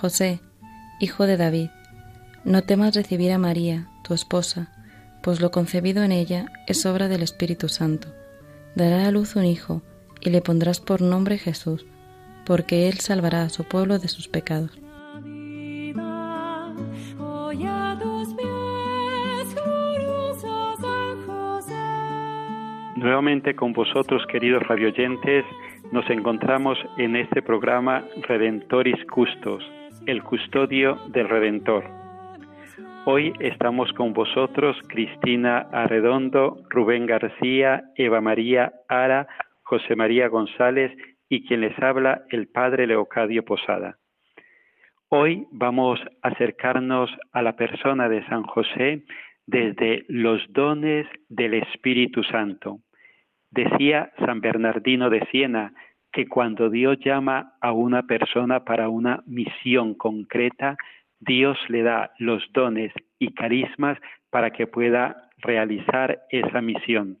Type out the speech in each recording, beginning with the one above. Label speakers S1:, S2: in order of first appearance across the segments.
S1: José, hijo de David, no temas recibir a María, tu esposa, pues lo concebido en ella es obra del Espíritu Santo. Dará a luz un hijo, y le pondrás por nombre Jesús, porque él salvará a su pueblo de sus pecados.
S2: Nuevamente con vosotros, queridos radioyentes, nos encontramos en este programa Redentoris Custos, el custodio del Redentor. Hoy estamos con vosotros Cristina Arredondo, Rubén García, Eva María Ara, José María González y quien les habla el Padre Leocadio Posada. Hoy vamos a acercarnos a la persona de San José desde los dones del Espíritu Santo. Decía San Bernardino de Siena que cuando Dios llama a una persona para una misión concreta, Dios le da los dones y carismas para que pueda realizar esa misión.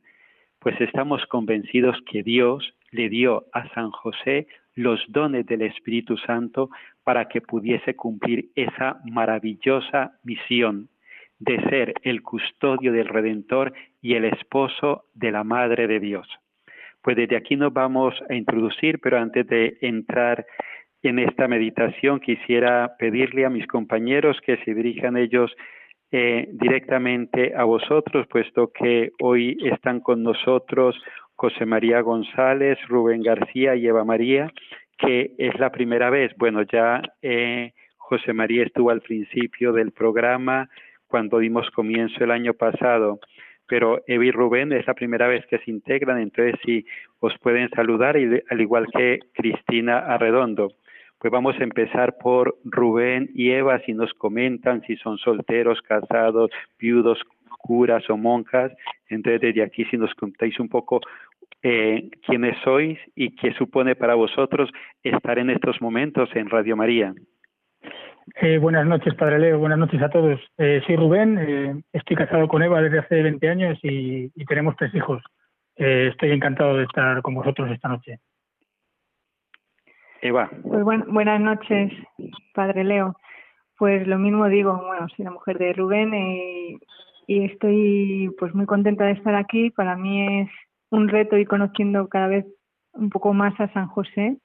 S2: Pues estamos convencidos que Dios le dio a San José los dones del Espíritu Santo para que pudiese cumplir esa maravillosa misión de ser el custodio del Redentor y el esposo de la Madre de Dios. Pues desde aquí nos vamos a introducir, pero antes de entrar en esta meditación quisiera pedirle a mis compañeros que se dirijan ellos eh, directamente a vosotros, puesto que hoy están con nosotros José María González, Rubén García y Eva María, que es la primera vez. Bueno, ya eh, José María estuvo al principio del programa cuando dimos comienzo el año pasado, pero Eva y Rubén es la primera vez que se integran, entonces si os pueden saludar, y, al igual que Cristina Arredondo. Pues vamos a empezar por Rubén y Eva, si nos comentan si son solteros, casados, viudos, curas o monjas. Entonces, desde aquí, si nos contáis un poco eh, quiénes sois y qué supone para vosotros estar en estos momentos en Radio María.
S3: Eh, buenas noches, Padre Leo. Buenas noches a todos. Eh, soy Rubén. eh, estoy casado con Eva desde hace 20 años y, y tenemos tres hijos. Eh, estoy encantado de estar con vosotros esta noche.
S2: Eva.
S4: Pues buen- buenas noches, Padre Leo. Pues lo mismo digo, bueno, soy la mujer de Rubén y, y estoy pues muy contenta de estar aquí. Para mí es un reto ir conociendo cada vez un poco más a San José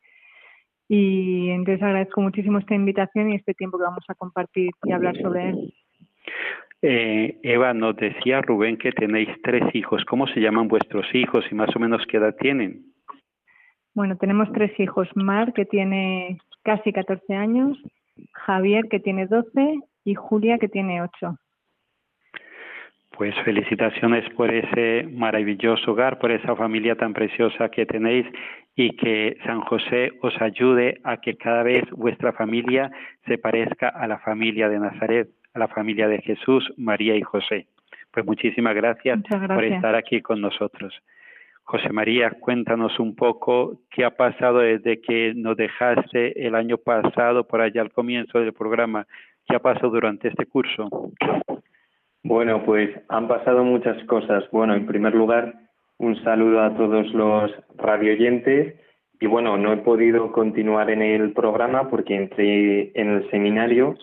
S4: y entonces agradezco muchísimo esta invitación y este tiempo que vamos a compartir y hablar sobre él.
S2: Eh, Eva, nos decía Rubén que tenéis tres hijos. ¿Cómo se llaman vuestros hijos y más o menos qué edad tienen?
S4: Bueno, tenemos tres hijos, Mar, que tiene casi 14 años, Javier, que tiene 12 y Julia, que tiene 8.
S2: Pues felicitaciones por ese maravilloso hogar, por esa familia tan preciosa que tenéis y que San José os ayude a que cada vez vuestra familia se parezca a la familia de Nazaret, a la familia de Jesús, María y José. Pues muchísimas gracias, por estar aquí con nosotros. José María, cuéntanos un poco qué ha pasado desde que nos dejaste el año pasado, por allá al comienzo del programa. ¿Qué ha pasado durante este curso?
S5: Bueno, pues han pasado muchas cosas. Bueno, en primer lugar, un saludo a todos los radioyentes. Y bueno, no he podido continuar en el programa porque entré en el seminario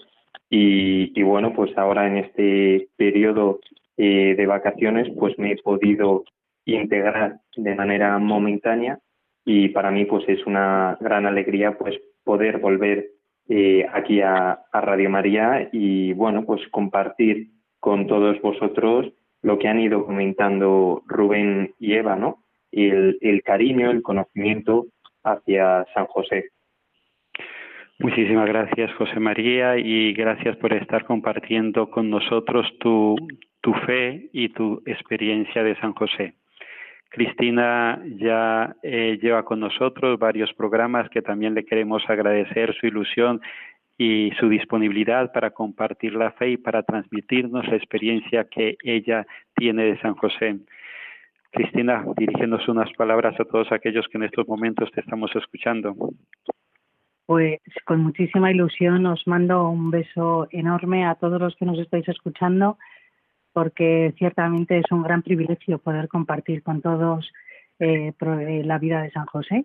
S5: y, bueno, pues ahora en este periodo eh, de vacaciones, pues me he podido integrar de manera momentánea y para mí pues es una gran alegría pues poder volver eh, aquí a, Radio María y bueno pues compartir con todos vosotros lo que han ido comentando Rubén y Eva, ¿no? El, el cariño, el conocimiento hacia San José.
S2: Muchísimas gracias, José María, y gracias por estar compartiendo con nosotros tu, tu fe y tu experiencia de San José. Cristina ya eh, lleva con nosotros varios programas que también le queremos agradecer su ilusión y su disponibilidad para compartir la fe y para transmitirnos la experiencia que ella tiene de San José. Cristina, dirigiéndonos unas palabras a todos aquellos que en estos momentos te estamos escuchando.
S6: Pues con muchísima ilusión os mando un beso enorme a todos los que nos estáis escuchando porque ciertamente es un gran privilegio poder compartir con todos eh, eh, la vida de San José.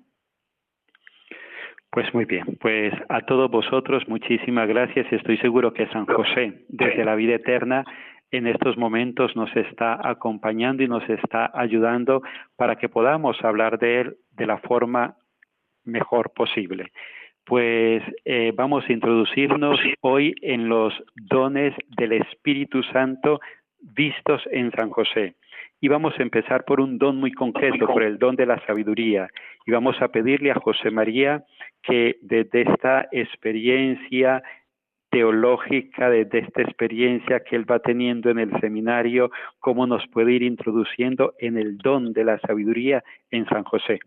S2: Pues muy bien, pues a todos vosotros muchísimas gracias. Estoy seguro que San José, desde la vida eterna, en estos momentos nos está acompañando y nos está ayudando para que podamos hablar de él de la forma mejor posible. Pues eh, vamos a introducirnos hoy en los dones del Espíritu Santo vistos en San José. Y vamos a empezar por un don muy concreto, por el don de la sabiduría. Y vamos a pedirle a José María que desde esta experiencia teológica, desde esta experiencia que él va teniendo en el seminario, cómo nos puede ir introduciendo en el don de la sabiduría en San José.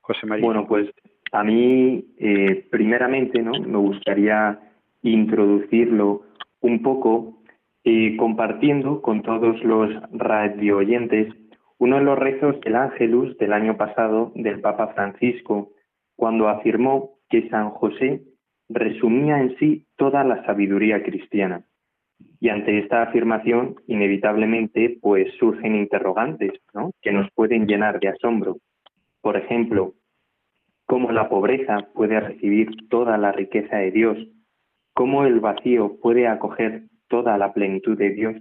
S2: José María.
S5: Bueno, pues a mí, eh, primeramente, ¿no? Me gustaría introducirlo un poco y compartiendo con todos los radio oyentes uno de los rezos del Ángelus del año pasado del Papa Francisco, cuando afirmó que San José resumía en sí toda la sabiduría cristiana. Y ante esta afirmación, inevitablemente, pues surgen interrogantes. Que nos pueden llenar de asombro. Por ejemplo, ¿cómo la pobreza puede recibir toda la riqueza de Dios? ¿Cómo el vacío puede acoger toda la plenitud de Dios,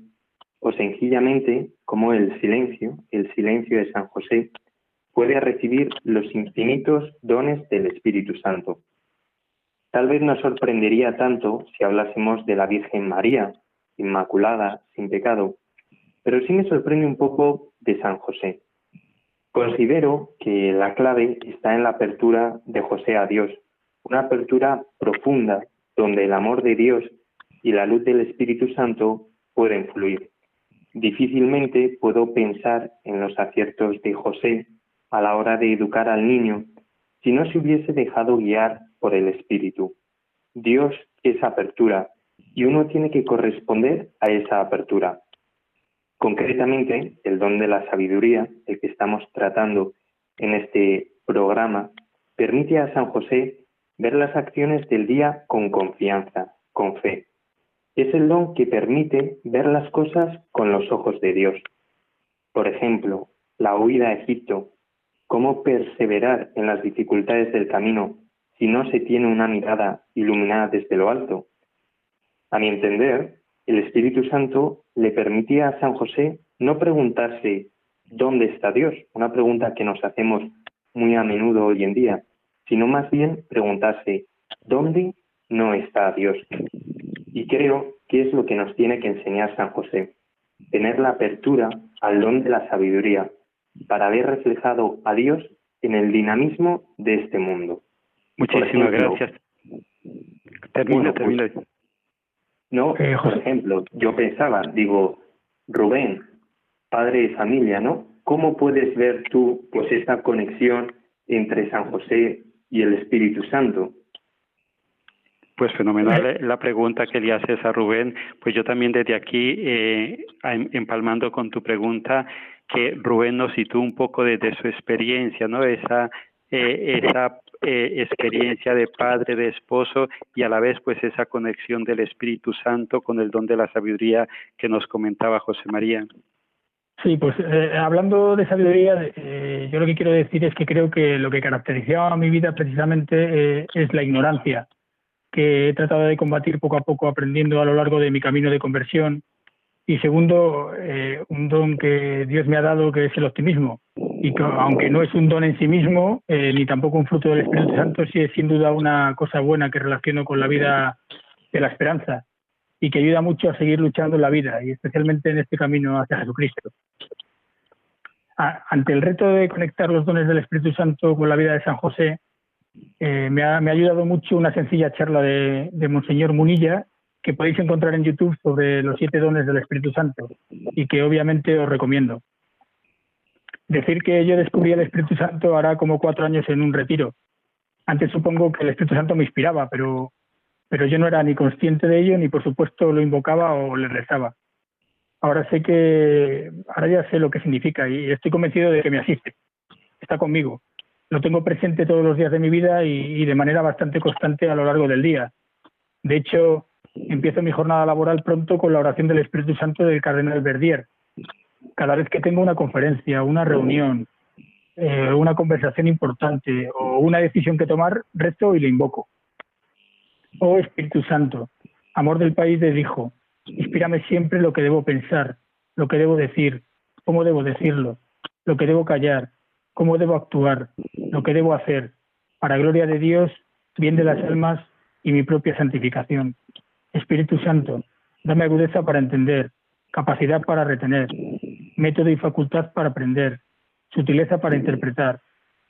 S5: o sencillamente como el silencio, el silencio de San José, puede recibir los infinitos dones del Espíritu Santo. Tal vez nos sorprendería tanto si hablásemos de la Virgen María, inmaculada, sin pecado, pero sí me sorprende un poco de San José. Considero que la clave está en la apertura de José a Dios, una apertura profunda donde el amor de Dios y la luz del Espíritu Santo pueden fluir. Difícilmente puedo pensar en los aciertos de José a la hora de educar al niño si no se hubiese dejado guiar por el Espíritu. Dios es apertura y uno tiene que corresponder a esa apertura. Concretamente, el don de la sabiduría, el que estamos tratando en este programa, permite a San José ver las acciones del día con confianza, con fe. Es el don que permite ver las cosas con los ojos de Dios. Por ejemplo, la huida a Egipto, cómo perseverar en las dificultades del camino si no se tiene una mirada iluminada desde lo alto. A mi entender, el Espíritu Santo le permitía a San José no preguntarse ¿dónde está Dios? Una pregunta que nos hacemos muy a menudo hoy en día, sino más bien preguntarse ¿dónde no está Dios? Y creo que es lo que nos tiene que enseñar San José, tener la apertura al don de la sabiduría para ver reflejado a Dios en el dinamismo de este mundo.
S2: Muchísimas gracias. Termina, termina.
S5: Pues, no, eh, por ejemplo, yo pensaba, digo, Rubén, padre de familia, ¿no? ¿Cómo puedes ver tú pues esta conexión entre San José y el Espíritu Santo?
S2: Pues fenomenal eh, la pregunta que le haces a Rubén. Pues yo también desde aquí, eh, empalmando con tu pregunta, que Rubén nos sitúa un poco desde su experiencia, ¿no? Esa, eh, esa experiencia de padre, de esposo y a la vez pues esa conexión del Espíritu Santo con el don de la sabiduría que nos comentaba José María.
S3: Sí, pues hablando de sabiduría, yo lo que quiero decir es que creo que lo que caracterizaba mi vida precisamente es la ignorancia que he tratado de combatir poco a poco aprendiendo a lo largo de mi camino de conversión y segundo, eh, un don que Dios me ha dado que es el optimismo y que aunque no es un don en sí mismo eh, ni tampoco un fruto del Espíritu Santo, sí es sin duda una cosa buena que relaciono con la vida de la esperanza y que ayuda mucho a seguir luchando en la vida y especialmente en este camino hacia Jesucristo. ante el reto de conectar los dones del Espíritu Santo con la vida de San José, eh, me, ha, ayudado mucho una sencilla charla de, de Monseñor Munilla que podéis encontrar en YouTube sobre los siete dones del Espíritu Santo y que obviamente os recomiendo. Decir que yo descubrí el Espíritu Santo hará como cuatro años en un retiro. Antes supongo que el Espíritu Santo me inspiraba, pero, pero yo no era ni consciente de ello ni por supuesto lo invocaba o le rezaba. Ahora sé que, ahora ya sé lo que significa y estoy convencido de que me asiste. Está conmigo. Lo tengo presente todos los días de mi vida y, de manera bastante constante a lo largo del día. De hecho, empiezo mi jornada laboral pronto con la oración del Espíritu Santo del Cardenal Verdier. Cada vez que tengo una conferencia, una reunión, eh, una conversación importante o una decisión que tomar, rezo y le invoco. Oh Espíritu Santo, amor del país de Hijo, inspírame siempre lo que debo pensar, lo que debo decir, cómo debo decirlo, lo que debo callar, cómo debo actuar, lo que debo hacer, para gloria de Dios, bien de las almas y mi propia santificación. Espíritu Santo, dame agudeza para entender, capacidad para retener, método y facultad para aprender, sutileza para interpretar,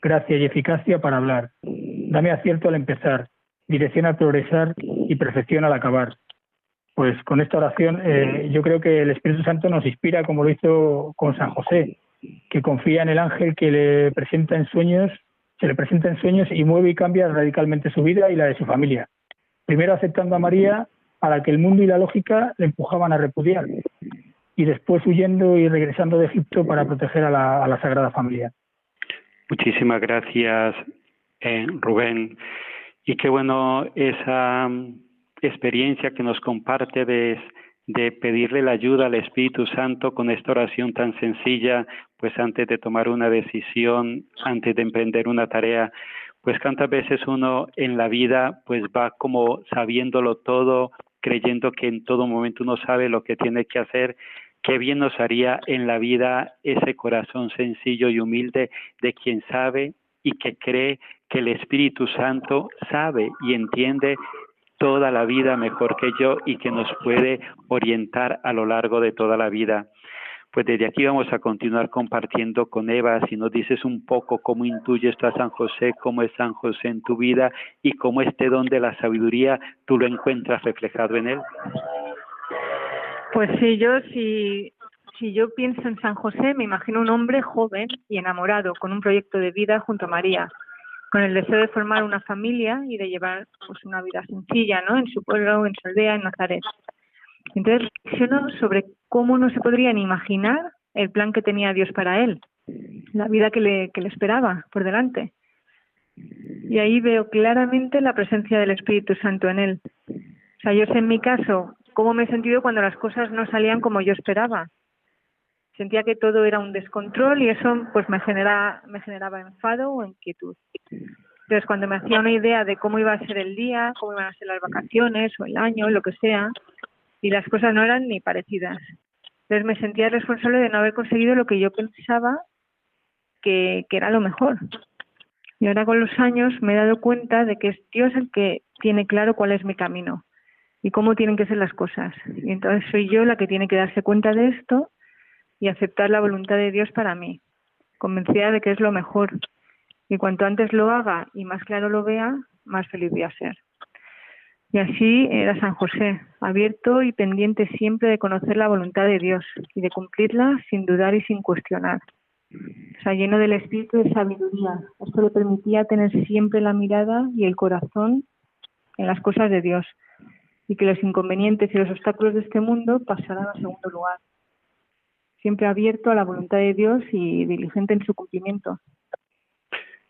S3: gracia y eficacia para hablar. Dame acierto al empezar, dirección al progresar y perfección al acabar. Pues con esta oración eh, yo creo que el Espíritu Santo nos inspira como lo hizo con San José, que confía en el ángel que le presenta en sueños, se le presenta en sueños y mueve y cambia radicalmente su vida y la de su familia. Primero aceptando a María a la que el mundo y la lógica le empujaban a repudiar, y después huyendo y regresando de Egipto para proteger a la, Sagrada Familia.
S2: Muchísimas gracias, eh, Rubén. Y qué bueno esa mm, experiencia que nos comparte de, de pedirle la ayuda al Espíritu Santo con esta oración tan sencilla, pues antes de tomar una decisión, antes de emprender una tarea, pues cuántas veces uno en la vida pues va como sabiéndolo todo, creyendo que en todo momento uno sabe lo que tiene que hacer, qué bien nos haría en la vida ese corazón sencillo y humilde de quien sabe y que cree que el Espíritu Santo sabe y entiende toda la vida mejor que yo y que nos puede orientar a lo largo de toda la vida. Pues desde aquí vamos a continuar compartiendo con Eva, si nos dices un poco cómo intuyes tú a San José, cómo es San José en tu vida y cómo este don de la sabiduría tú lo encuentras reflejado en él.
S4: Pues sí, yo si, si yo pienso en San José, me imagino un hombre joven y enamorado, con un proyecto de vida junto a María, con el deseo de formar una familia y de llevar pues una vida sencilla, ¿no? En su pueblo, en su aldea, en Nazaret. Entonces reflexiono sobre cómo no se podrían imaginar el plan que tenía Dios para él, la vida que le, que le esperaba por delante. Y ahí veo claramente la presencia del Espíritu Santo en él. O sea, yo sé en mi caso cómo me he sentido cuando las cosas no salían como yo esperaba. Sentía que todo era un descontrol y eso pues me genera, me generaba enfado o inquietud. Entonces, cuando me hacía una idea de cómo iba a ser el día, cómo iban a ser las vacaciones o el año, lo que sea, y las cosas no eran ni parecidas. Entonces me sentía responsable de no haber conseguido lo que yo pensaba que, que era lo mejor. Y ahora con los años me he dado cuenta de que es Dios el que tiene claro cuál es mi camino y cómo tienen que ser las cosas. Y entonces soy yo la que tiene que darse cuenta de esto y aceptar la voluntad de Dios para mí, convencida de que es lo mejor. Y cuanto antes lo haga y más claro lo vea, más feliz voy a ser. Y así era San José, abierto y pendiente siempre de conocer la voluntad de Dios y de cumplirla sin dudar y sin cuestionar. O sea, lleno del espíritu de sabiduría. Esto le permitía tener siempre la mirada y el corazón en las cosas de Dios y que los inconvenientes y los obstáculos de este mundo pasaran a segundo lugar. Siempre abierto a la voluntad de Dios y diligente en su cumplimiento.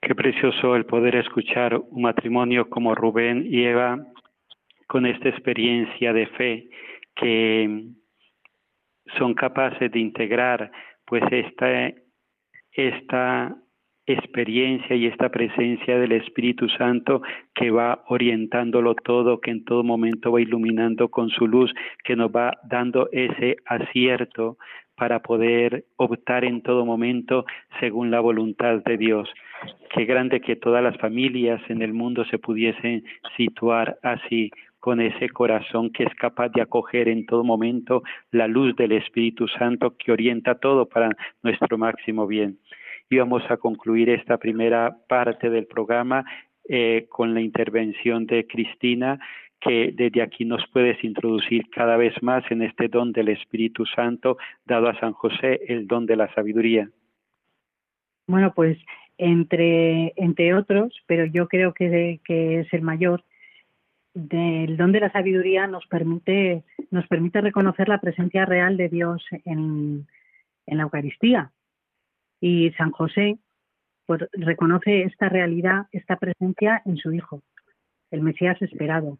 S2: Qué precioso el poder escuchar un matrimonio como Rubén y Eva con esta experiencia de fe que son capaces de integrar pues esta, esta experiencia y esta presencia del Espíritu Santo que va orientándolo todo, que en todo momento va iluminando con su luz, que nos va dando ese acierto para poder optar en todo momento según la voluntad de Dios. Qué grande que todas las familias en el mundo se pudiesen situar así, con ese corazón que es capaz de acoger en todo momento la luz del Espíritu Santo que orienta todo para nuestro máximo bien. Y vamos a concluir esta primera parte del programa eh, con la intervención de Cristina, que desde aquí nos puedes introducir cada vez más en este don del Espíritu Santo dado a San José, el don de la sabiduría.
S6: Bueno, pues entre, entre otros, pero yo creo que, que es el mayor, del don de la sabiduría nos permite, nos permite reconocer la presencia real de Dios en, en la Eucaristía. Y San José pues, reconoce esta realidad, esta presencia en su Hijo, el Mesías esperado.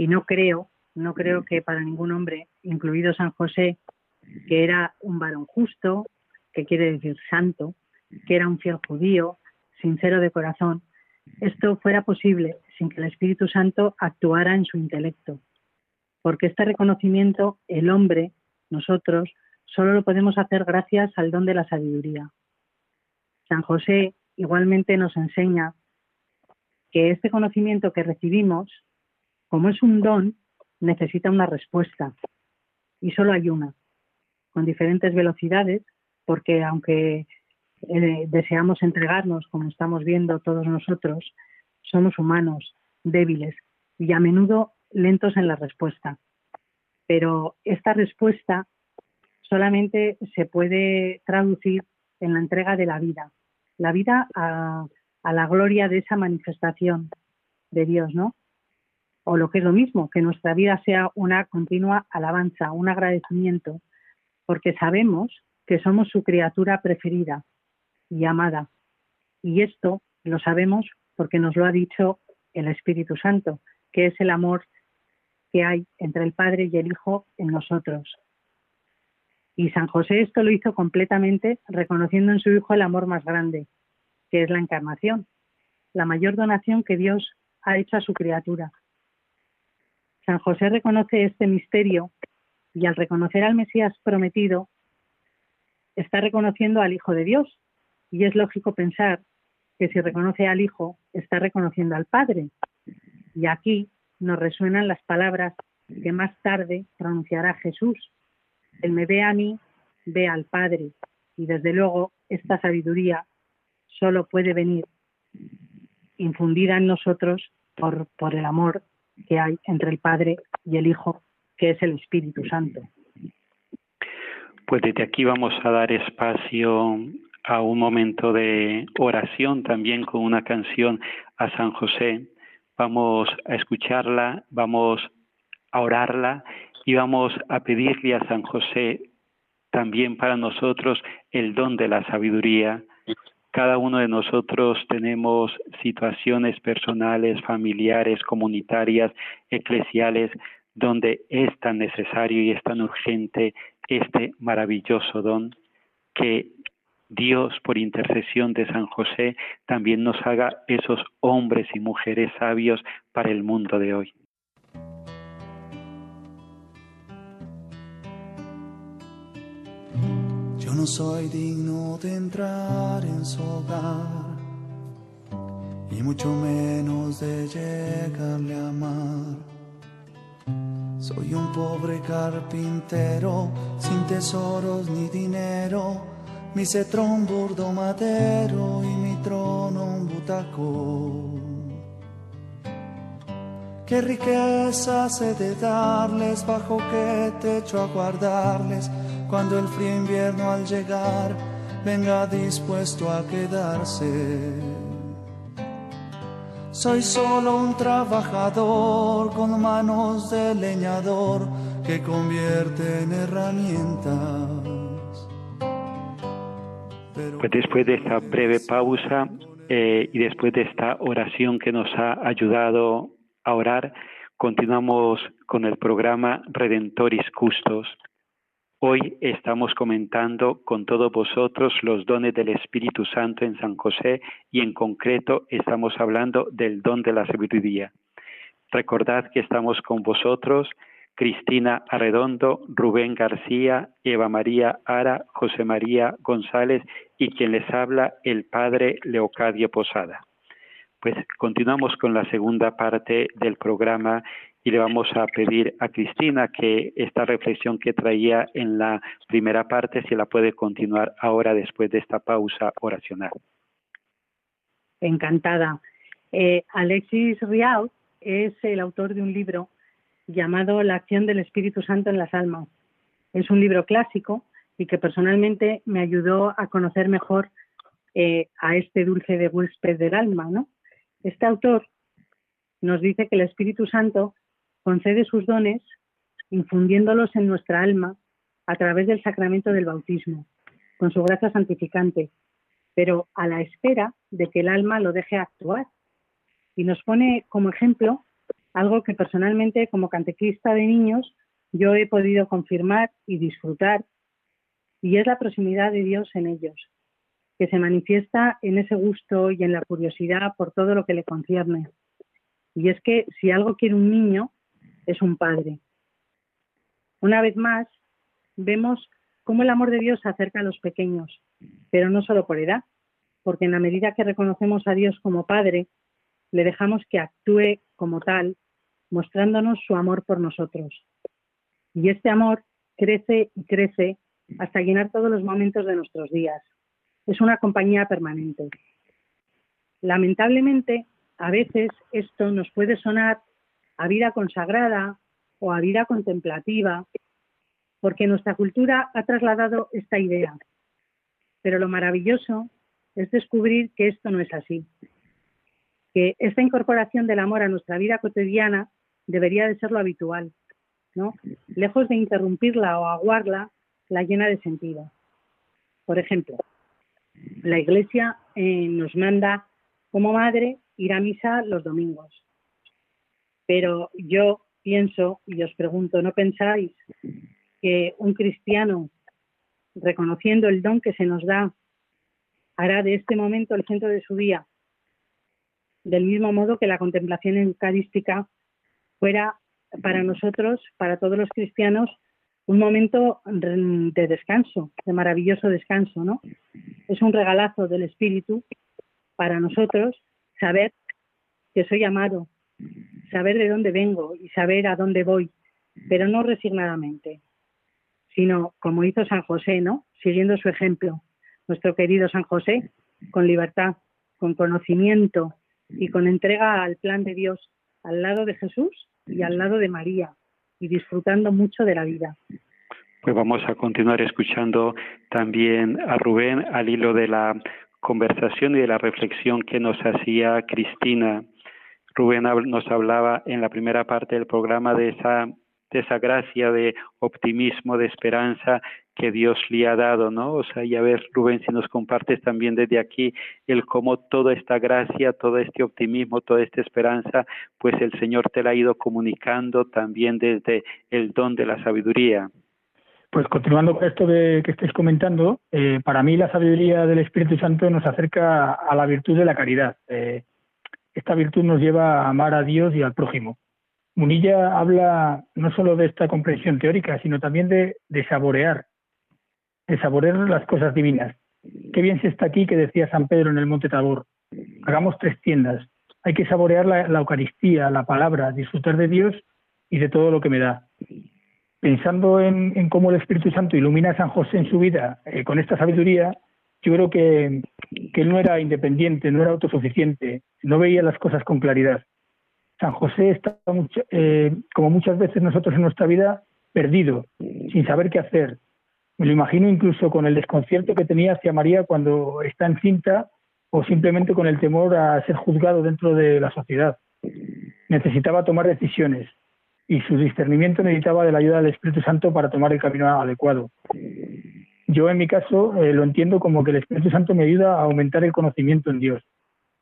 S6: Y no creo, no creo que para ningún hombre, incluido San José, que era un varón justo, que quiere decir santo, que era un fiel judío, sincero de corazón, esto fuera posible sin que el Espíritu Santo actuara en su intelecto. Porque este reconocimiento, el hombre, nosotros, solo lo podemos hacer gracias al don de la sabiduría. San José igualmente nos enseña que este conocimiento que recibimos, como es un don, necesita una respuesta. Y solo hay una, con diferentes velocidades, porque aunque eh, deseamos entregarnos, como estamos viendo todos nosotros, somos humanos, débiles y a menudo lentos en la respuesta. Pero esta respuesta solamente se puede traducir en la entrega de la vida, la vida a, la gloria de esa manifestación de Dios, ¿no? O lo que es lo mismo, que nuestra vida sea una continua alabanza, un agradecimiento, porque sabemos que somos su criatura preferida y amada. Y esto lo sabemos porque nos lo ha dicho el Espíritu Santo, que es el amor que hay entre el Padre y el Hijo en nosotros. Y San José esto lo hizo completamente reconociendo en su Hijo el amor más grande, que es la encarnación, la mayor donación que Dios ha hecho a su criatura. San José reconoce este misterio y al reconocer al Mesías prometido, está reconociendo al Hijo de Dios. Y es lógico pensar que si reconoce al Hijo, está reconociendo al Padre. Y aquí nos resuenan las palabras que más tarde pronunciará Jesús el me ve a mí, ve al Padre. Y desde luego esta sabiduría solo puede venir infundida en nosotros por, por el amor que hay entre el Padre y el Hijo, que es el Espíritu Santo.
S2: Pues desde aquí vamos a dar espacio a un momento de oración también con una canción a San José. Vamos a escucharla, vamos a orarla y vamos a pedirle a San José también para nosotros el don de la sabiduría. Cada uno de nosotros tenemos situaciones personales, familiares, comunitarias, eclesiales, donde es tan necesario y es tan urgente este maravilloso don que Dios, por intercesión de San José, también nos haga esos hombres y mujeres sabios para el mundo de hoy.
S7: No soy digno de entrar en su hogar, y mucho menos de llegarle a amar. Soy un pobre carpintero, sin tesoros ni dinero, mi cetro un burdo madero y mi trono un butaco. Qué riqueza he de darles, bajo qué techo a guardarles cuando el frío invierno al llegar venga dispuesto a quedarse. Soy solo un trabajador con manos de leñador que convierte en herramientas.
S2: Pues después de esta breve pausa eh, y después de esta oración que nos ha ayudado a orar, continuamos con el programa Redentoris Custos. Hoy estamos comentando con todos vosotros los dones del Espíritu Santo en San José y en concreto estamos hablando del don de la sabiduría. Recordad que estamos con vosotros Cristina Arredondo, Rubén García, Eva María Ara, José María González y quien les habla, el Padre Leocadio Posada. Pues continuamos con la segunda parte del programa y le vamos a pedir a Cristina que esta reflexión que traía en la primera parte se la puede continuar ahora después de esta pausa oracional.
S6: Encantada. Eh, Alexis Riau es el autor de un libro llamado La acción del Espíritu Santo en las almas. Es un libro clásico y que personalmente me ayudó a conocer mejor eh, a este dulce de huésped del alma. ¿no? Este autor nos dice que el Espíritu Santo concede sus dones infundiéndolos en nuestra alma a través del sacramento del bautismo, con su gracia santificante, pero a la espera de que el alma lo deje actuar. Y nos pone como ejemplo algo que personalmente como catequista de niños yo he podido confirmar y disfrutar, y es la proximidad de Dios en ellos, que se manifiesta en ese gusto y en la curiosidad por todo lo que le concierne. Y es que si algo quiere un niño, es un padre. Una vez más, vemos cómo el amor de Dios se acerca a los pequeños, pero no solo por edad, porque en la medida que reconocemos a Dios como Padre, le dejamos que actúe como tal, mostrándonos su amor por nosotros. Y este amor crece y crece hasta llenar todos los momentos de nuestros días. Es una compañía permanente. Lamentablemente, a veces esto nos puede sonar a vida consagrada o a vida contemplativa, porque nuestra cultura ha trasladado esta idea. Pero lo maravilloso es descubrir que esto no es así que esta incorporación del amor a nuestra vida cotidiana debería de ser lo habitual, ¿no? Lejos de interrumpirla o aguarla, la llena de sentido. Por ejemplo, la Iglesia eh, nos manda como madre ir a misa los domingos. Pero yo pienso y os pregunto, ¿no pensáis que un cristiano, reconociendo el don que se nos da, hará de este momento el centro de su día del mismo modo que la contemplación eucarística fuera para nosotros, para todos los cristianos, un momento de descanso, de maravilloso descanso, ¿no? Es un regalazo del Espíritu para nosotros saber que soy amado, saber de dónde vengo y saber a dónde voy, pero no resignadamente, sino como hizo San José, ¿no? Siguiendo su ejemplo, nuestro querido San José, con libertad, con conocimiento, y con entrega al plan de Dios, al lado de Jesús y al lado de María, y disfrutando mucho de la vida.
S2: Pues vamos a continuar escuchando también a Rubén al hilo de la conversación y de la reflexión que nos hacía Cristina. Rubén nos hablaba en la primera parte del programa de esa de esa gracia de optimismo, de esperanza que Dios le ha dado, ¿no? O sea, y a ver, Rubén, si nos compartes también desde aquí el cómo toda esta gracia, todo este optimismo, toda esta esperanza, pues el Señor te la ha ido comunicando también desde el don de la sabiduría.
S3: Pues continuando con esto de, que estáis comentando, eh, para mí la sabiduría del Espíritu Santo nos acerca a la virtud de la caridad. Eh, esta virtud nos lleva a amar a Dios y al prójimo. Munilla habla no solo de esta comprensión teórica, sino también de, saborear, de saborear las cosas divinas. Qué bien se está aquí que decía San Pedro en el Monte Tabor. Hagamos tres tiendas. Hay que saborear la, Eucaristía, la palabra, disfrutar de Dios y de todo lo que me da. Pensando en, cómo el Espíritu Santo ilumina a San José en su vida eh, con esta sabiduría, yo creo que, él no era independiente, no era autosuficiente, no veía las cosas con claridad. San José está, eh, como muchas veces nosotros en nuestra vida, perdido, sin saber qué hacer. Me lo imagino incluso con el desconcierto que tenía hacia María cuando está encinta o simplemente con el temor a ser juzgado dentro de la sociedad. Necesitaba tomar decisiones y su discernimiento necesitaba de la ayuda del Espíritu Santo para tomar el camino adecuado. Yo en mi caso eh, lo entiendo como que el Espíritu Santo me ayuda a aumentar el conocimiento en Dios,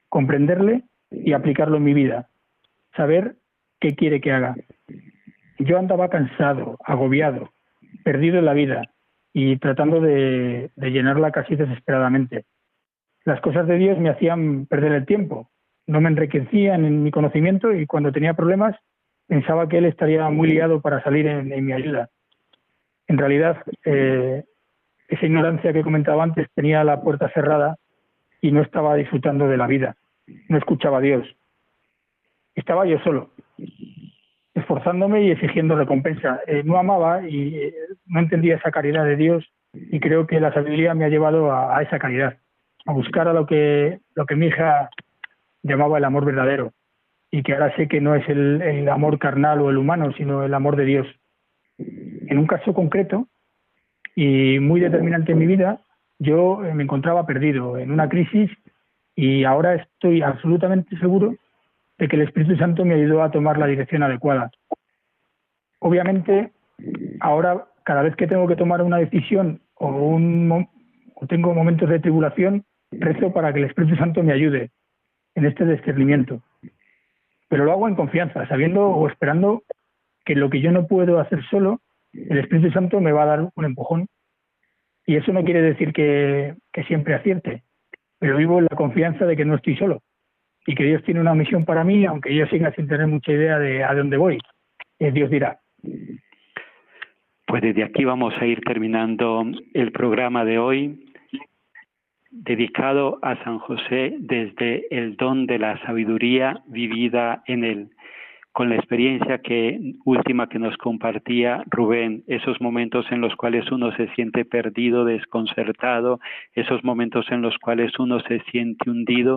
S3: comprenderle y aplicarlo en mi vida saber qué quiere que haga. Yo andaba cansado, agobiado, perdido en la vida y tratando de, llenarla casi desesperadamente. Las cosas de Dios me hacían perder el tiempo, no me enriquecían en mi conocimiento y cuando tenía problemas pensaba que Él estaría muy liado para salir en, en mi ayuda. En realidad, eh, esa ignorancia que comentaba antes tenía la puerta cerrada y no estaba disfrutando de la vida, no escuchaba a Dios. Estaba yo solo, esforzándome y exigiendo recompensa. Eh, no amaba y eh, no entendía esa caridad de Dios y creo que la sabiduría me ha llevado a, a, esa caridad, a buscar a lo que, lo que mi hija llamaba el amor verdadero y que ahora sé que no es el, el amor carnal o el humano, sino el amor de Dios. En un caso concreto y muy determinante en mi vida, yo eh, me encontraba perdido en una crisis y ahora estoy absolutamente seguro de que el Espíritu Santo me ayudó a tomar la dirección adecuada. Obviamente, ahora cada vez que tengo que tomar una decisión o, un, o tengo momentos de tribulación, rezo para que el Espíritu Santo me ayude en este discernimiento. Pero lo hago en confianza, sabiendo o esperando que lo que yo no puedo hacer solo, el Espíritu Santo me va a dar un empujón. Y eso no quiere decir que, siempre acierte, pero vivo en la confianza de que no estoy solo y que Dios tiene una misión para mí, aunque yo siga sin tener mucha idea de a dónde voy. Eh, Dios dirá.
S2: Pues desde aquí vamos a ir terminando el programa de hoy dedicado a San José desde el don de la sabiduría vivida en él, con la experiencia que última que nos compartía Rubén, esos momentos en los cuales uno se siente perdido, desconcertado, esos momentos en los cuales uno se siente hundido,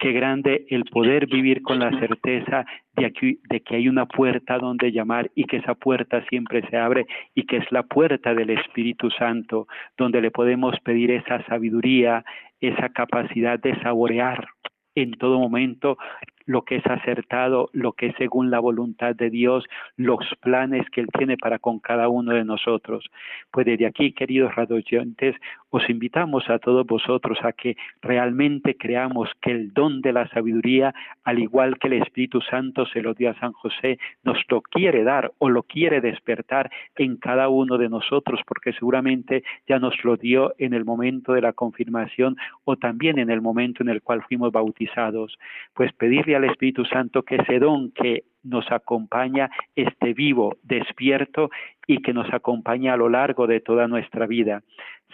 S2: qué grande el poder vivir con la certeza de, aquí, de, que hay una puerta donde llamar y que esa puerta siempre se abre y que es la puerta del Espíritu Santo, donde le podemos pedir esa sabiduría, esa capacidad de saborear en todo momento lo que es acertado, lo que es según la voluntad de Dios, los planes que Él tiene para con cada uno de nosotros. Pues desde aquí, queridos radioyentes, os invitamos a todos vosotros a que realmente creamos que el don de la sabiduría, al igual que el Espíritu Santo se lo dio a San José, nos lo quiere dar o lo quiere despertar en cada uno de nosotros, porque seguramente ya nos lo dio en el momento de la confirmación o también en el momento en el cual fuimos bautizados. Pues pedirle al Espíritu Santo que ese don que nos acompaña esté vivo, despierto y que nos acompañe a lo largo de toda nuestra vida.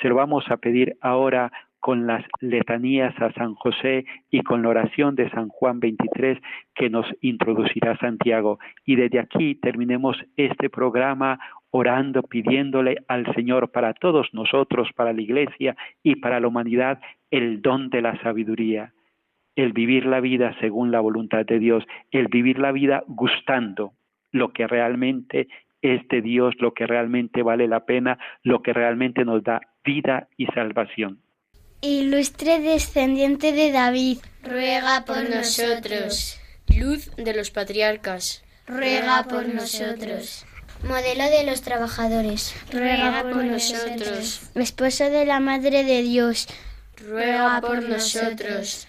S2: Se lo vamos a pedir ahora con las letanías a San José y con la oración de San Juan 23 que nos introducirá Santiago. Y desde aquí terminemos este programa orando, pidiéndole al Señor para todos nosotros, para la Iglesia y para la humanidad, el don de la sabiduría el vivir la vida según la voluntad de Dios, el vivir la vida gustando lo que realmente es de Dios, lo que realmente vale la pena, lo que realmente nos da vida y salvación.
S8: Ilustre descendiente de David,
S9: ruega por nosotros.
S10: Luz de los patriarcas,
S9: ruega por nosotros.
S11: Modelo de los trabajadores,
S9: ruega por nosotros.
S8: Esposo de la Madre de Dios,
S9: ruega por nosotros.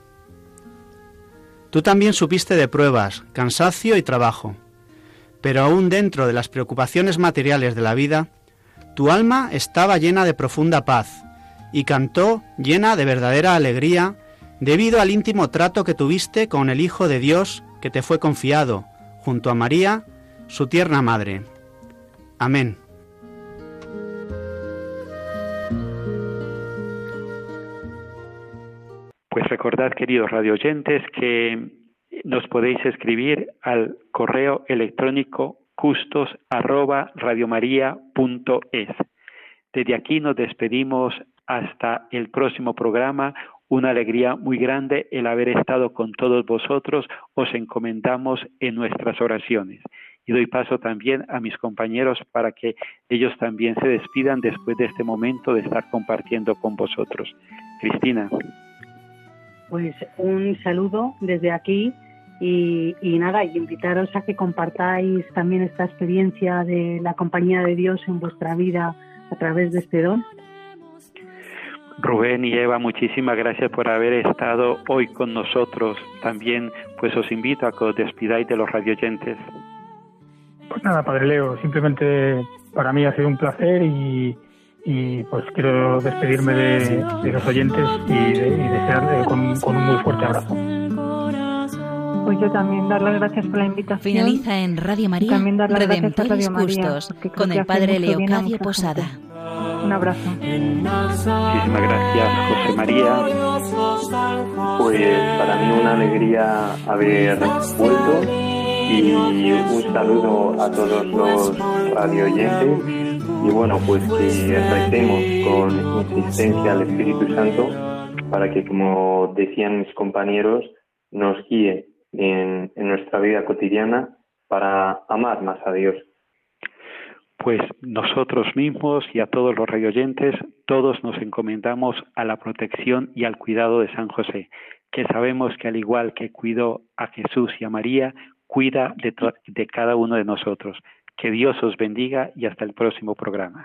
S12: Tú también supiste de pruebas, cansancio y trabajo. Pero aún dentro de las preocupaciones materiales de la vida, tu alma estaba llena de profunda paz y cantó llena de verdadera alegría debido al íntimo trato que tuviste con el Hijo de Dios que te fue confiado, junto a María, su tierna madre. Amén.
S2: Recordad, queridos radioyentes, que nos podéis escribir al correo electrónico custos Desde aquí nos despedimos hasta el próximo programa. una alegría muy grande el haber estado con todos vosotros. Os encomendamos en nuestras oraciones. Y doy paso también a mis compañeros para que ellos también se despidan después de este momento de estar compartiendo con vosotros. Cristina.
S6: Pues un saludo desde aquí y, y, nada, y invitaros a que compartáis también esta experiencia de la compañía de Dios en vuestra vida a través de este don.
S2: Rubén y Eva, muchísimas gracias por haber estado hoy con nosotros. También pues os invito a que os despidáis de los radioyentes.
S3: Pues nada, Padre Leo, simplemente para mí ha sido un placer y, y pues quiero despedirme de, de los oyentes y, de, y desear eh, con, con un muy fuerte abrazo.
S4: Pues yo también dar las gracias por la invitación.
S13: Finaliza en Radio María
S4: también dar las
S13: Redemptoris
S4: gracias a Radio María,
S13: Justos
S4: creo
S13: con el Padre Leocadio Posada.
S4: Un abrazo.
S2: Muchísimas gracias, José María.
S5: Pues para mí una alegría haber vuelto y un saludo a todos los radioyentes y bueno, pues que recemos con insistencia al Espíritu Santo para que, como decían mis compañeros, nos guíe en, nuestra vida cotidiana para amar más a Dios.
S2: Pues nosotros mismos y a todos los radioyentes, todos nos encomendamos a la protección y al cuidado de San José, que sabemos que al igual que cuidó a Jesús y a María, cuida de, de cada uno de nosotros. Que Dios os bendiga y hasta el próximo programa.